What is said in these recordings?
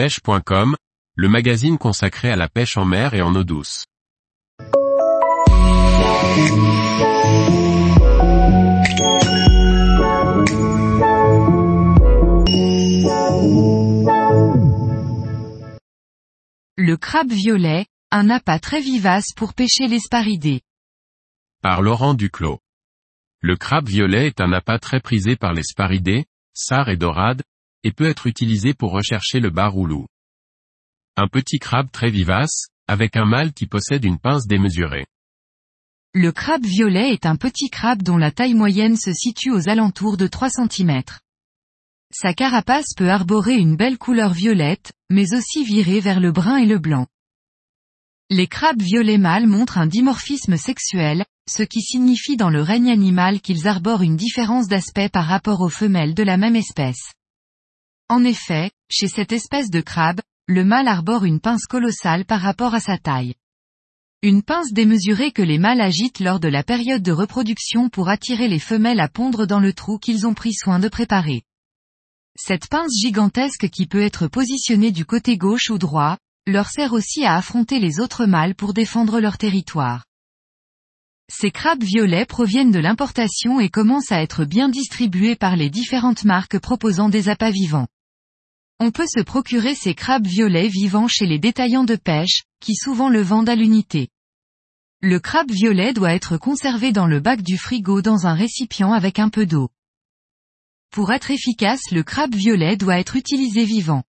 pêche.com, le magazine consacré à la pêche en mer et en eau douce. Le crabe violet, un appât très vivace pour pêcher les sparidés. Par Laurent Duclos. Le crabe violet est un appât très prisé par les sparidés, sars et dorades, et peut être utilisé pour rechercher le bar roulou. Un petit crabe très vivace, avec un mâle qui possède une pince démesurée. Le crabe violet est un petit crabe dont la taille moyenne se situe aux alentours de 3 cm. Sa carapace peut arborer une belle couleur violette, mais aussi virer vers le brun et le blanc. Les crabes violets mâles montrent un dimorphisme sexuel, ce qui signifie dans le règne animal qu'ils arborent une différence d'aspect par rapport aux femelles de la même espèce. En effet, chez cette espèce de crabe, le mâle arbore une pince colossale par rapport à sa taille. Une pince démesurée que les mâles agitent lors de la période de reproduction pour attirer les femelles à pondre dans le trou qu'ils ont pris soin de préparer. Cette pince gigantesque qui peut être positionnée du côté gauche ou droit, leur sert aussi à affronter les autres mâles pour défendre leur territoire. Ces crabes violets proviennent de l'importation et commencent à être bien distribués par les différentes marques proposant des appâts vivants. On peut se procurer ces crabes violets vivants chez les détaillants de pêche, qui souvent le vendent à l'unité. Le crabe violet doit être conservé dans le bac du frigo dans un récipient avec un peu d'eau. Pour être efficace le crabe violet doit être utilisé vivant.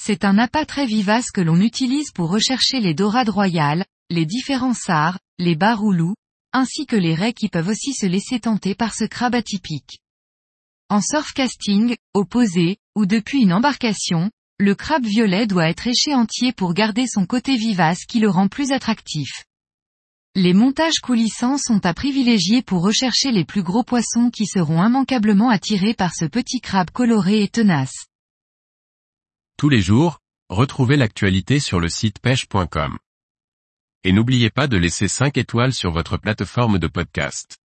C'est un appât très vivace que l'on utilise pour rechercher les dorades royales, les différents sars, les baroulous, ainsi que les raies qui peuvent aussi se laisser tenter par ce crabe atypique. En surfcasting, au posé, ou depuis une embarcation, le crabe violet doit être éché entier pour garder son côté vivace qui le rend plus attractif. Les montages coulissants sont à privilégier pour rechercher les plus gros poissons qui seront immanquablement attirés par ce petit crabe coloré et tenace. Tous les jours, retrouvez l'actualité sur le site pêche.com. Et n'oubliez pas de laisser 5 étoiles sur votre plateforme de podcast.